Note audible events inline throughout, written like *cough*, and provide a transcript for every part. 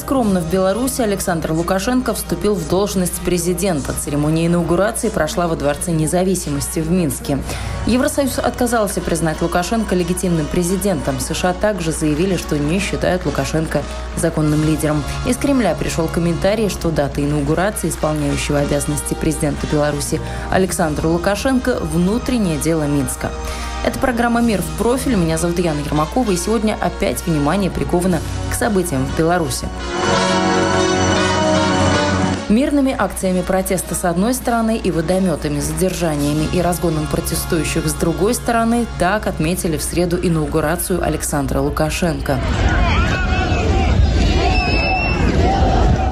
Скромно в Беларуси Александр Лукашенко вступил в должность президента. Церемония инаугурации прошла во Дворце независимости в Минске. Евросоюз отказался признать Лукашенко легитимным президентом. США также заявили, что не считают Лукашенко законным лидером. Из Кремля пришел комментарий, что дата инаугурации исполняющего обязанности президента Беларуси Александра Лукашенко – внутреннее дело Минска. Это программа «Мир в профиль». Меня зовут Яна Ермакова. И сегодня опять внимание приковано к событиям в Беларуси. Мирными акциями протеста с одной стороны и водометами, задержаниями и разгоном протестующих с другой стороны так отметили в среду инаугурацию Александра Лукашенко.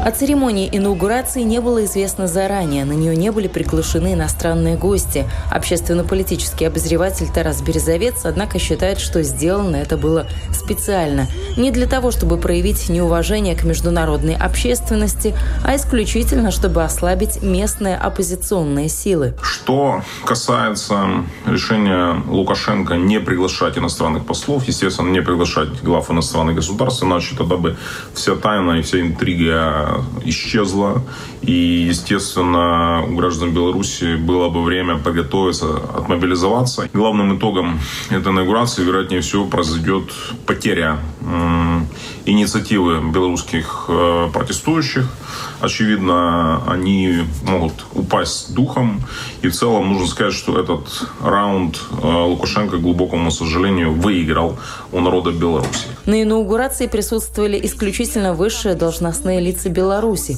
О церемонии инаугурации не было известно заранее. На нее не были приглашены иностранные гости. Общественно-политический обозреватель Тарас Березовец, однако, считает, что сделано это было специально. Не для того, чтобы проявить неуважение к международной общественности, а исключительно, чтобы ослабить местные оппозиционные силы. Что касается решения Лукашенко не приглашать иностранных послов, естественно, не приглашать глав иностранных государств, иначе тогда бы вся тайна и вся интрига исчезла. И, естественно, у граждан Беларуси было бы время подготовиться, отмобилизоваться. Главным итогом этой инаугурации, вероятнее всего, произойдет потеря инициативы белорусских э, протестующих. Очевидно, они могут упасть духом. И в целом нужно сказать, что этот раунд э, Лукашенко, к глубокому сожалению, выиграл у народа Беларуси. На инаугурации присутствовали исключительно высшие должностные лица Беларуси,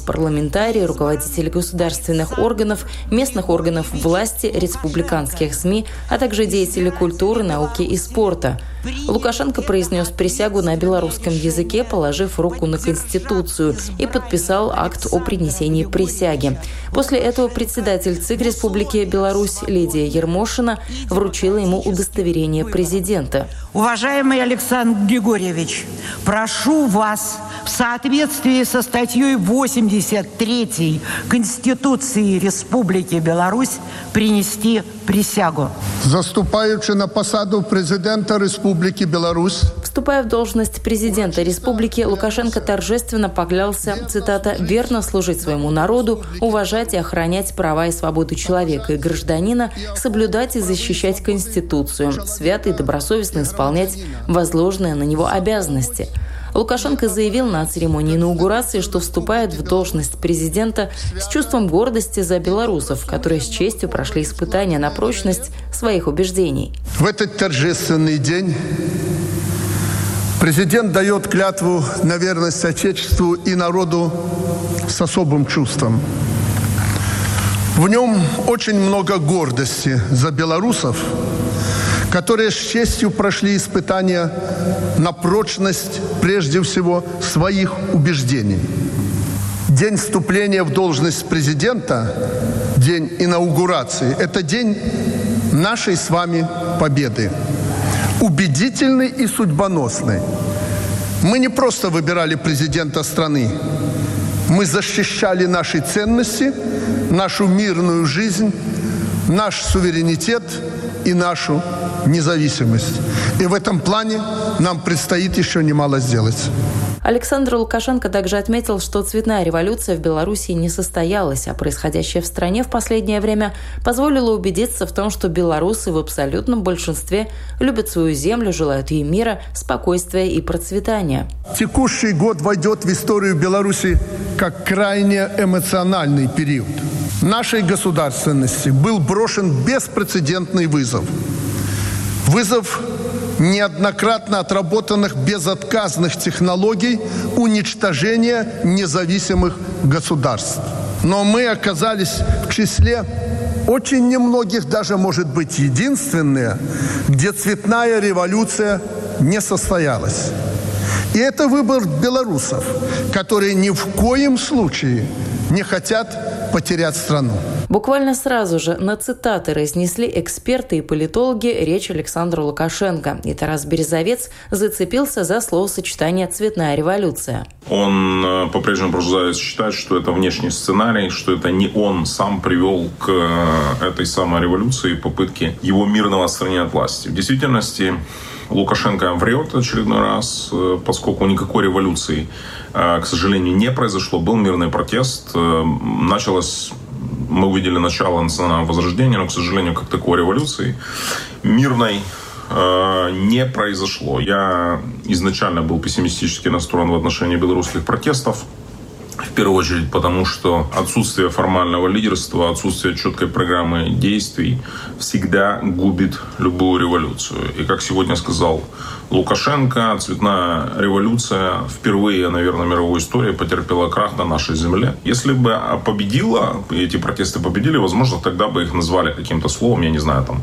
парламентарии, руководители государственных органов, местных органов власти, республиканских СМИ, а также деятели культуры, науки и спорта. Лукашенко произнес присягу на белорусском языке, положив руку на Конституцию, и подписал акт о принесении присяги. После этого председатель ЦИК Республики Беларусь Лидия Ермошина вручила ему удостоверение президента. Уважаемый Александр Григорьевич, прошу вас в соответствии со статьей 83 Конституции Республики Беларусь принести присягу. Заступаючи на посаду президента Республики Беларусь. Вступая в должность президента республики, Лукашенко торжественно поклялся, цитата, «верно служить своему народу, уважать и охранять права и свободу человека и гражданина, соблюдать и защищать Конституцию, свято и добросовестно исполнять возложенные на него обязанности». Лукашенко заявил на церемонии инаугурации, что вступает в должность президента с чувством гордости за белорусов, которые с честью прошли испытания на прочность своих убеждений. В этот торжественный день президент дает клятву на верность Отечеству и народу с особым чувством. В нем очень много гордости за белорусов, которые с честью прошли испытания на прочность, прежде всего, своих убеждений. День вступления в должность президента, день инаугурации, это день нашей с вами победы. Убедительный и судьбоносный. Мы не просто выбирали президента страны, мы защищали наши ценности, нашу мирную жизнь, наш суверенитет и нашу независимость. И в этом плане нам предстоит еще немало сделать. Александр Лукашенко также отметил, что цветная революция в Беларуси не состоялась, а происходящее в стране в последнее время позволило убедиться в том, что белорусы в абсолютном большинстве любят свою землю, желают ей мира, спокойствия и процветания. Текущий год войдет в историю Беларуси как крайне эмоциональный период. Нашей государственности был брошен беспрецедентный вызов. Вызов неоднократно отработанных безотказных технологий уничтожения независимых государств. но мы оказались в числе очень немногих, даже может быть единственные, где цветная революция не состоялась. И это выбор белорусов, которые ни в коем случае не хотят потерять страну. Буквально сразу же на цитаты разнесли эксперты и политологи речь Александра Лукашенко. И Тарас Березовец зацепился за словосочетание «цветная революция». Он э, по-прежнему продолжает считать, что это внешний сценарий, что это не он сам привел к э, этой самой революции, попытке его мирного отстранения от власти. В действительности Лукашенко врет очередной раз, э, поскольку никакой революции, к сожалению, не произошло. Был мирный протест. Началось мы увидели начало национального возрождения, но, к сожалению, как такой революции мирной э, не произошло. Я изначально был пессимистически настроен в отношении белорусских протестов. В первую очередь потому, что отсутствие формального лидерства, отсутствие четкой программы действий всегда губит любую революцию. И как сегодня сказал Лукашенко, цветная революция впервые, наверное, в мировой истории потерпела крах на нашей земле. Если бы победила, эти протесты победили, возможно, тогда бы их назвали каким-то словом, я не знаю, там,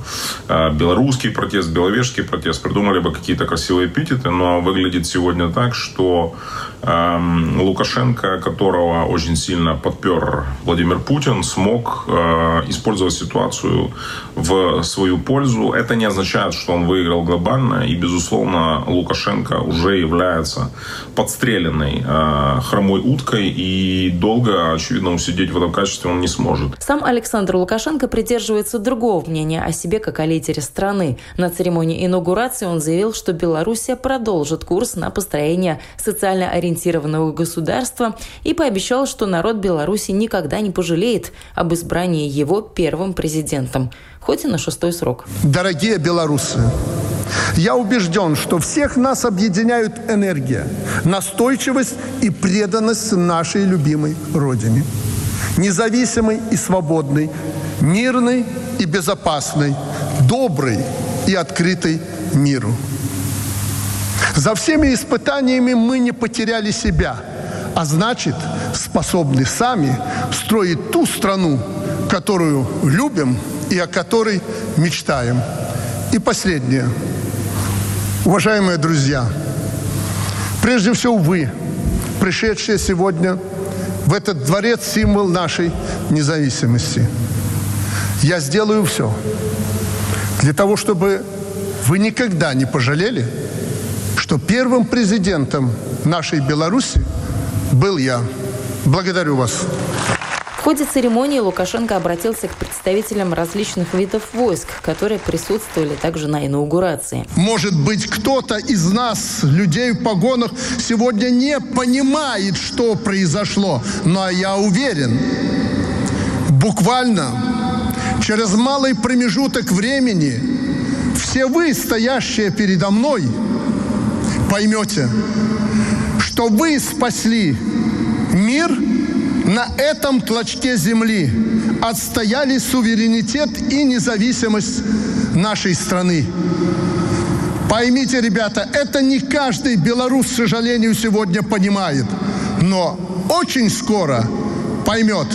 э, белорусский протест, беловежский протест, придумали бы какие-то красивые эпитеты, но выглядит сегодня так, что эм, Лукашенко, которого очень сильно подпер Владимир Путин, смог э, использовать ситуацию в свою пользу. Это не означает, что он выиграл глобально, и, безусловно, Лукашенко уже является подстреленной э, хромой уткой, и долго, очевидно, усидеть в этом качестве он не сможет. Сам Александр Лукашенко придерживается другого мнения о себе как о лидере страны. На церемонии инаугурации он заявил, что Белоруссия продолжит курс на построение социально ориентированного государства и пообещал, что народ Беларуси никогда не пожалеет об избрании его первым президентом, хоть и на шестой срок. Дорогие белорусы, я убежден, что всех нас объединяют энергия, настойчивость и преданность нашей любимой Родине. Независимой и свободной, мирной и безопасной, доброй и открытой миру. За всеми испытаниями мы не потеряли себя, а значит, способны сами строить ту страну, которую любим и о которой мечтаем. И последнее – Уважаемые друзья, прежде всего вы, пришедшие сегодня в этот дворец, символ нашей независимости. Я сделаю все для того, чтобы вы никогда не пожалели, что первым президентом нашей Беларуси был я. Благодарю вас ходе церемонии Лукашенко обратился к представителям различных видов войск, которые присутствовали также на инаугурации. Может быть, кто-то из нас, людей в погонах, сегодня не понимает, что произошло, но я уверен, буквально через малый промежуток времени все вы, стоящие передо мной, поймете, что вы спасли мир – на этом клочке земли отстояли суверенитет и независимость нашей страны. Поймите, ребята, это не каждый белорус, к сожалению, сегодня понимает, но очень скоро поймет.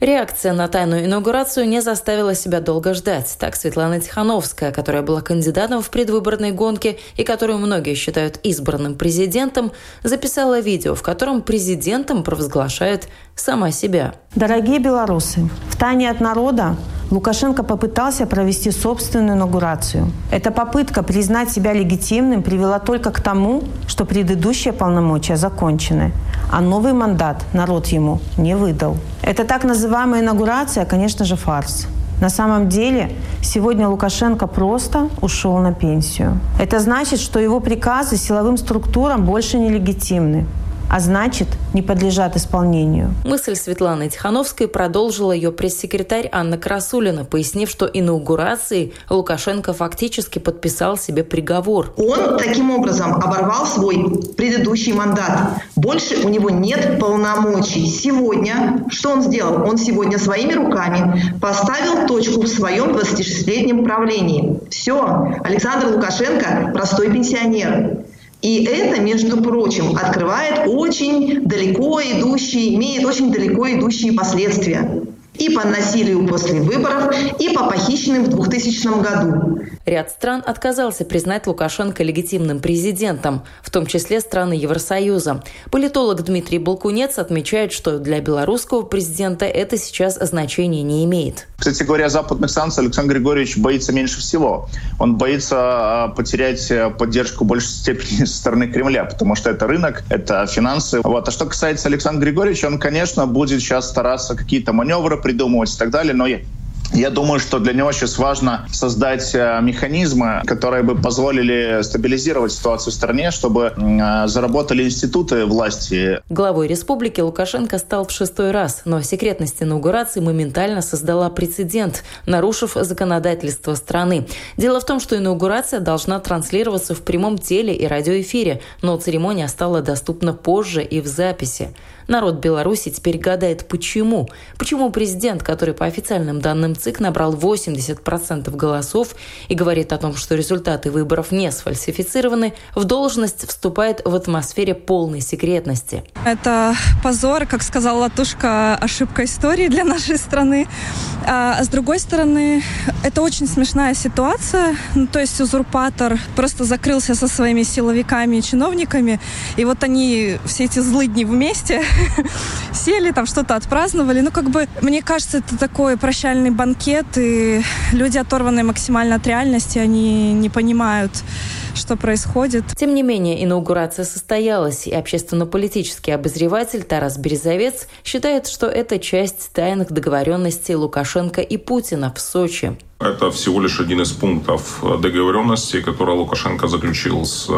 Реакция на тайную инаугурацию не заставила себя долго ждать. Так Светлана Тихановская, которая была кандидатом в предвыборной гонке и которую многие считают избранным президентом, записала видео, в котором президентом провозглашает сама себя. Дорогие белорусы, в тайне от народа Лукашенко попытался провести собственную инаугурацию. Эта попытка признать себя легитимным привела только к тому, что предыдущие полномочия закончены, а новый мандат народ ему не выдал. Это так называемая инаугурация, конечно же, фарс. На самом деле, сегодня Лукашенко просто ушел на пенсию. Это значит, что его приказы силовым структурам больше не легитимны а значит, не подлежат исполнению. Мысль Светланы Тихановской продолжила ее пресс-секретарь Анна Красулина, пояснив, что инаугурацией Лукашенко фактически подписал себе приговор. Он таким образом оборвал свой предыдущий мандат. Больше у него нет полномочий. Сегодня, что он сделал? Он сегодня своими руками поставил точку в своем 26-летнем правлении. Все, Александр Лукашенко простой пенсионер. И это, между прочим, открывает очень далеко идущие, имеет очень далеко идущие последствия и по насилию после выборов, и по похищенным в 2000 году. Ряд стран отказался признать Лукашенко легитимным президентом, в том числе страны Евросоюза. Политолог Дмитрий Балкунец отмечает, что для белорусского президента это сейчас значения не имеет. Кстати говоря, западных санкций Александр Григорьевич боится меньше всего. Он боится а, потерять э, поддержку в большей степени *laughs* со стороны Кремля, потому что это рынок, это финансы. Вот. А что касается Александра Григорьевича, он, конечно, будет сейчас стараться какие-то маневры придумывать и так далее, но я думаю, что для него сейчас важно создать э, механизмы, которые бы позволили стабилизировать ситуацию в стране, чтобы э, заработали институты власти. Главой республики Лукашенко стал в шестой раз, но секретность инаугурации моментально создала прецедент, нарушив законодательство страны. Дело в том, что инаугурация должна транслироваться в прямом теле- и радиоэфире, но церемония стала доступна позже и в записи. Народ Беларуси теперь гадает, почему. Почему президент, который по официальным данным ЦИК набрал 80% голосов и говорит о том, что результаты выборов не сфальсифицированы, в должность вступает в атмосфере полной секретности. Это позор, как сказала Латушка, ошибка истории для нашей страны. А с другой стороны, это очень смешная ситуация. Ну, то есть узурпатор просто закрылся со своими силовиками и чиновниками, и вот они все эти злыдни вместе *laughs* *laughs* сели, там что-то отпраздновали. Ну, как бы, мне кажется, это такой прощальный банкет, и люди, оторванные максимально от реальности, они не понимают, что происходит. Тем не менее, инаугурация состоялась, и общественно-политический обозреватель Тарас Березовец считает, что это часть тайных договоренностей Лукашенко и Путина в Сочи. Это всего лишь один из пунктов договоренности, который Лукашенко заключил с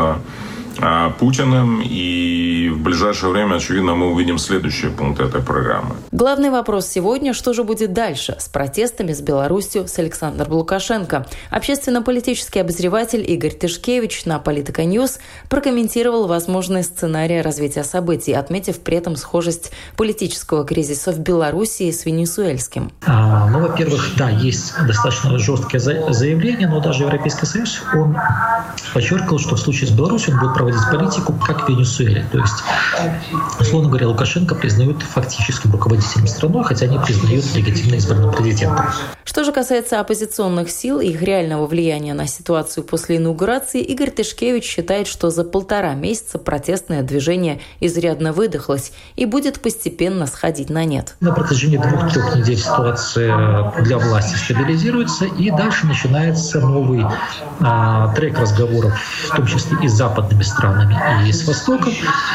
Путиным. И в ближайшее время, очевидно, мы увидим следующие пункты этой программы. Главный вопрос сегодня, что же будет дальше с протестами с Беларусью, с Александром Лукашенко. Общественно-политический обозреватель Игорь Тышкевич на Politeka News прокомментировал возможные сценарии развития событий, отметив при этом схожесть политического кризиса в Беларуси с венесуэльским. А, ну, во-первых, да, есть достаточно жесткие заявления, но даже Европейский Союз, он подчеркивал, что в случае с Беларусью он будет проводить проводить политику, как в Венесуэле. То есть, условно говоря, Лукашенко признают фактическим руководителем страны, хотя они признают легитимно избранным президентом. Что же касается оппозиционных сил и их реального влияния на ситуацию после инаугурации, Игорь Тышкевич считает, что за полтора месяца протестное движение изрядно выдохлось и будет постепенно сходить на нет. На протяжении двух-трех недель ситуация для власти стабилизируется, и дальше начинается новый а, трек разговоров, в том числе и с западными странами, и с Востоком,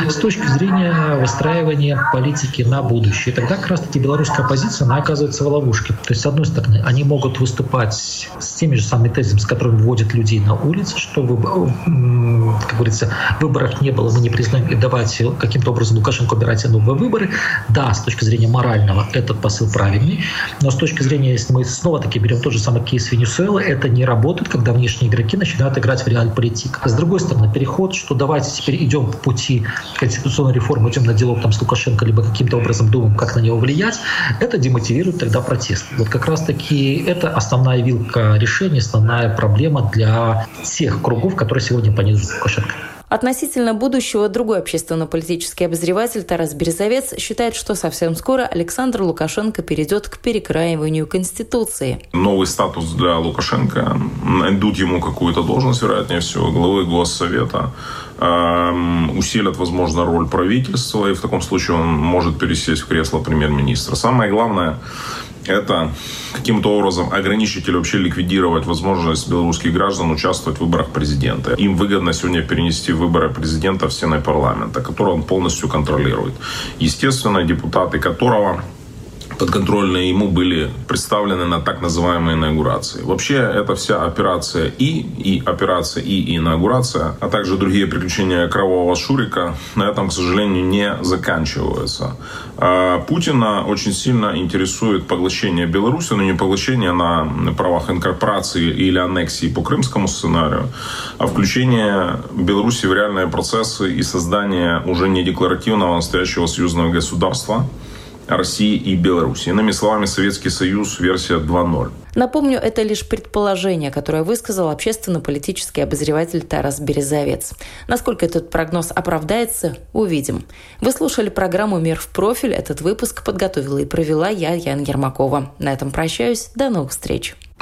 с точки зрения выстраивания политики на будущее. И тогда как раз-таки белорусская оппозиция, она оказывается в ловушке. То есть, с одной стороны, они могут выступать с теми же самыми тезисами, с которыми вводят людей на улице, что, как говорится, выборов не было, мы не признаем, и давайте каким-то образом Лукашенко убирать новые выборы. Да, с точки зрения морального этот посыл правильный, но с точки зрения, если мы снова-таки берем тот же самый кейс Венесуэлы, это не работает, когда внешние игроки начинают играть в реаль-политик. С другой стороны, переход, что давайте теперь идем по пути конституционной реформы, идем на диалог там с Лукашенко, либо каким-то образом думаем, как на него влиять, это демотивирует тогда протест. Вот как раз-таки это основная вилка решения, основная проблема для тех кругов, которые сегодня понизят Лукашенко. Относительно будущего другой общественно-политический обозреватель Тарас Березовец считает, что совсем скоро Александр Лукашенко перейдет к перекраиванию Конституции. Новый статус для Лукашенко найдут ему какую-то должность, вероятнее всего, главы Госсовета эм, усилят, возможно, роль правительства, и в таком случае он может пересесть в кресло премьер-министра. Самое главное, это каким-то образом ограничить или вообще ликвидировать возможность белорусских граждан участвовать в выборах президента. Им выгодно сегодня перенести выборы президента в стены парламента, который он полностью контролирует. Естественно, депутаты которого подконтрольные ему были представлены на так называемой инаугурации. Вообще, эта вся операция и, и операция и, и инаугурация, а также другие приключения кровавого Шурика на этом, к сожалению, не заканчиваются. А Путина очень сильно интересует поглощение Беларуси, но не поглощение на правах инкорпорации или аннексии по крымскому сценарию, а включение Беларуси в реальные процессы и создание уже не декларативного настоящего союзного государства, России и Беларуси. Иными словами, Советский Союз версия 2.0. Напомню, это лишь предположение, которое высказал общественно-политический обозреватель Тарас Березовец. Насколько этот прогноз оправдается, увидим. Вы слушали программу «Мир в профиль». Этот выпуск подготовила и провела я, Яна Ермакова. На этом прощаюсь. До новых встреч.